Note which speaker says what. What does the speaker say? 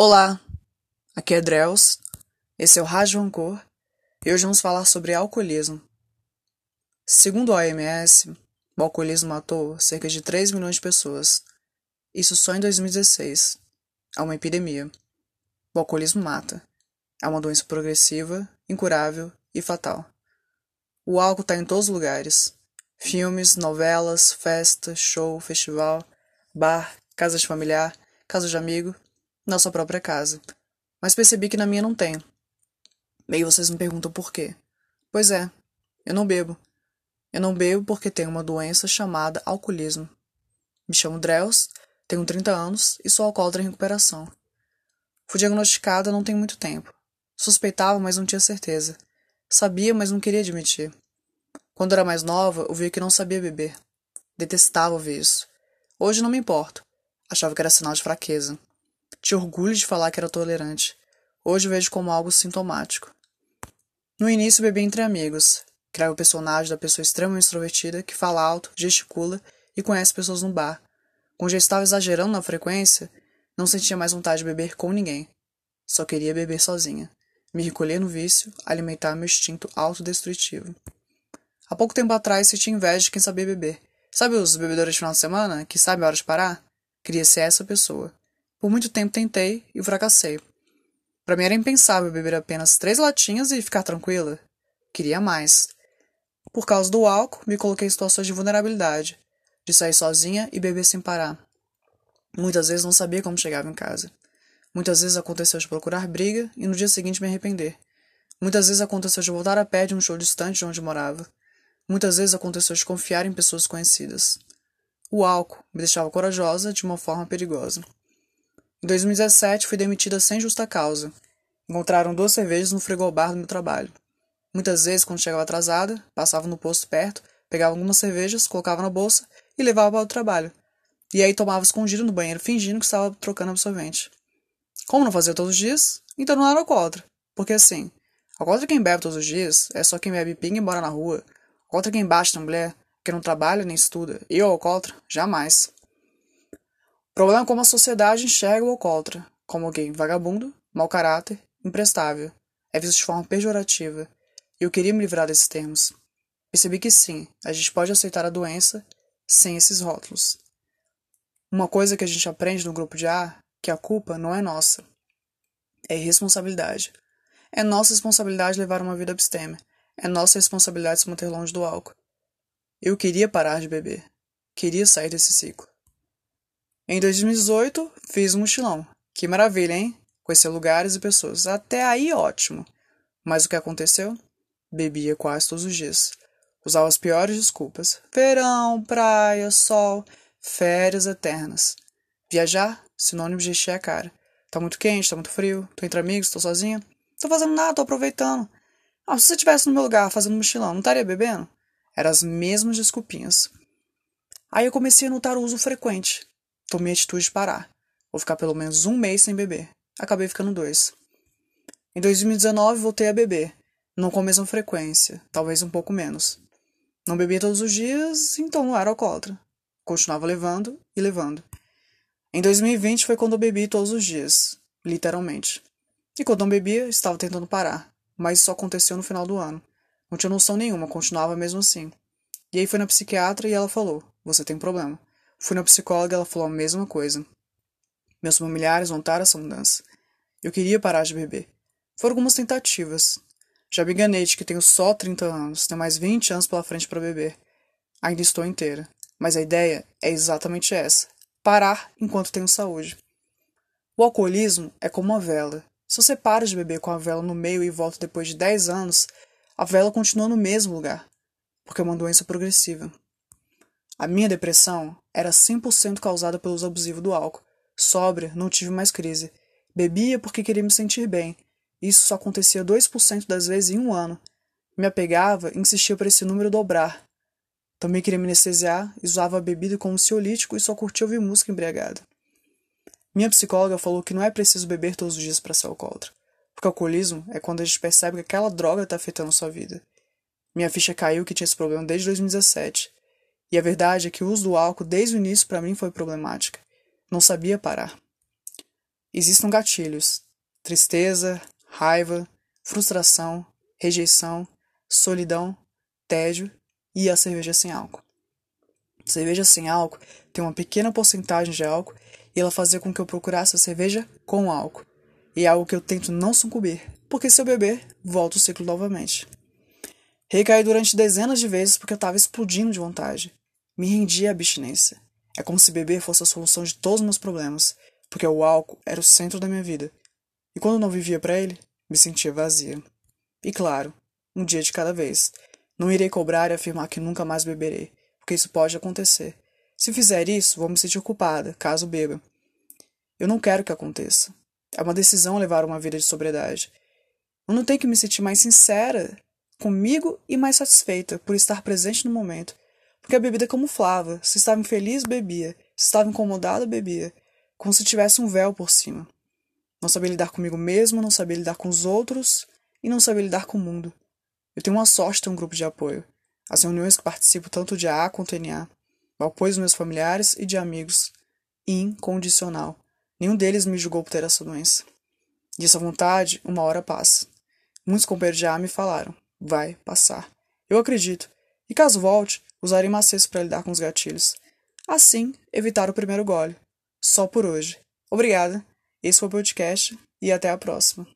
Speaker 1: Olá, aqui é Drels, esse é o Rádio Ancor e hoje vamos falar sobre alcoolismo. Segundo a OMS, o alcoolismo matou cerca de 3 milhões de pessoas, isso só em 2016. É uma epidemia. O alcoolismo mata. É uma doença progressiva, incurável e fatal. O álcool está em todos os lugares: filmes, novelas, festa, show, festival, bar, casa de familiar, casa de amigo na sua própria casa. Mas percebi que na minha não tem. Meio vocês me perguntam por quê. Pois é, eu não bebo. Eu não bebo porque tenho uma doença chamada alcoolismo. Me chamo Drels, tenho 30 anos e sou alcoólatra em recuperação. Fui diagnosticada não tem muito tempo. Suspeitava, mas não tinha certeza. Sabia, mas não queria admitir. Quando era mais nova, ouvia que não sabia beber. Detestava ouvir isso. Hoje não me importo. Achava que era sinal de fraqueza. Tinha orgulho de falar que era tolerante. Hoje vejo como algo sintomático. No início bebi entre amigos. Criava o personagem da pessoa extremamente extrovertida que fala alto, gesticula e conhece pessoas no bar. Quando já estava exagerando na frequência, não sentia mais vontade de beber com ninguém. Só queria beber sozinha. Me recolher no vício, alimentar meu instinto autodestrutivo. Há pouco tempo atrás senti inveja de quem sabia beber. Sabe os bebedores de final de semana, que sabem a hora de parar? Queria ser essa pessoa. Por muito tempo tentei e fracassei. Para mim era impensável beber apenas três latinhas e ficar tranquila. Queria mais. Por causa do álcool, me coloquei em situações de vulnerabilidade, de sair sozinha e beber sem parar. Muitas vezes não sabia como chegava em casa. Muitas vezes aconteceu de procurar briga e no dia seguinte me arrepender. Muitas vezes aconteceu de voltar a pé de um show distante de onde morava. Muitas vezes aconteceu de confiar em pessoas conhecidas. O álcool me deixava corajosa de uma forma perigosa. Em 2017, fui demitida sem justa causa. Encontraram duas cervejas no frigobar do meu trabalho. Muitas vezes, quando chegava atrasada, passava no posto perto, pegava algumas cervejas, colocava na bolsa e levava para o trabalho. E aí tomava escondido no banheiro, fingindo que estava trocando absorvente. Como não fazia todos os dias, então não era alcoólatra. Porque assim, alcoólatra quem bebe todos os dias é só quem bebe pinga e mora na rua. Alcoólatra quem bate na mulher, que não trabalha nem estuda. Eu, alcoólatra, jamais problema como a sociedade enxerga o alcoólatra, como alguém vagabundo, mau caráter, imprestável. É visto de forma pejorativa. E eu queria me livrar desses termos. Percebi que sim, a gente pode aceitar a doença sem esses rótulos. Uma coisa que a gente aprende no grupo de A, que a culpa não é nossa. É irresponsabilidade. É nossa responsabilidade levar uma vida abstêmia. É nossa responsabilidade se manter longe do álcool. Eu queria parar de beber. Queria sair desse ciclo. Em 2018, fiz um mochilão. Que maravilha, hein? Conhecer lugares e pessoas. Até aí, ótimo. Mas o que aconteceu? Bebia quase todos os dias. Usava as piores desculpas. Verão, praia, sol, férias eternas. Viajar? Sinônimo de encher a cara. Tá muito quente, tá muito frio, tô entre amigos, tô sozinha. Tô fazendo nada, tô aproveitando. Ah, se você estivesse no meu lugar fazendo mochilão, não estaria bebendo? Eram as mesmas desculpinhas. Aí eu comecei a notar o uso frequente tomei a atitude de parar. Vou ficar pelo menos um mês sem beber. Acabei ficando dois. Em 2019 voltei a beber, não com a mesma frequência, talvez um pouco menos. Não bebia todos os dias, então não era alcoólatra. Continuava levando e levando. Em 2020 foi quando eu bebi todos os dias, literalmente. E quando não bebia, estava tentando parar, mas isso aconteceu no final do ano. Não tinha noção nenhuma, continuava mesmo assim. E aí foi na psiquiatra e ela falou: Você tem problema. Fui na psicóloga e ela falou a mesma coisa. Meus familiares notaram essa mudança. Eu queria parar de beber. Foram algumas tentativas. Já me enganei de que tenho só 30 anos, tenho mais 20 anos pela frente para beber. Ainda estou inteira. Mas a ideia é exatamente essa: parar enquanto tenho saúde. O alcoolismo é como uma vela. Se você para de beber com a vela no meio e volta depois de 10 anos, a vela continua no mesmo lugar, porque é uma doença progressiva. A minha depressão era 100% causada pelo uso abusivo do álcool. Sóbria, não tive mais crise. Bebia porque queria me sentir bem. Isso só acontecia 2% das vezes em um ano. Me apegava e insistia para esse número dobrar. Também queria me anestesiar e usava a bebida como ansiolítico e só curtia ouvir música embriagada. Minha psicóloga falou que não é preciso beber todos os dias para ser alcoólatra, porque alcoolismo é quando a gente percebe que aquela droga está afetando sua vida. Minha ficha caiu que tinha esse problema desde 2017 e a verdade é que o uso do álcool desde o início para mim foi problemática. Não sabia parar. existam gatilhos: tristeza, raiva, frustração, rejeição, solidão, tédio e a cerveja sem álcool. Cerveja sem álcool tem uma pequena porcentagem de álcool e ela fazia com que eu procurasse a cerveja com álcool. E é algo que eu tento não sucumbir, porque se eu beber, volta o ciclo novamente. Recaí durante dezenas de vezes porque eu estava explodindo de vontade. Me rendi à abstinência. É como se beber fosse a solução de todos os meus problemas, porque o álcool era o centro da minha vida. E quando não vivia para ele, me sentia vazia. E claro, um dia de cada vez. Não irei cobrar e afirmar que nunca mais beberei, porque isso pode acontecer. Se fizer isso, vou me sentir culpada, caso beba. Eu não quero que aconteça. É uma decisão levar uma vida de sobriedade. Eu não tenho que me sentir mais sincera comigo e mais satisfeita por estar presente no momento. Porque a bebida camuflava. Se estava infeliz, bebia. Se estava incomodada, bebia. Como se tivesse um véu por cima. Não sabia lidar comigo mesmo, não sabia lidar com os outros e não sabia lidar com o mundo. Eu tenho uma sorte de ter um grupo de apoio. As reuniões que participo tanto de AA quanto NA. O apoio dos meus familiares e de amigos. Incondicional. Nenhum deles me julgou por ter essa doença. E essa vontade, uma hora passa. Muitos companheiros de AA me falaram vai passar. Eu acredito. E caso volte, usarei macetes para lidar com os gatilhos. Assim, evitar o primeiro gole. Só por hoje. Obrigada. Esse foi o podcast e até a próxima.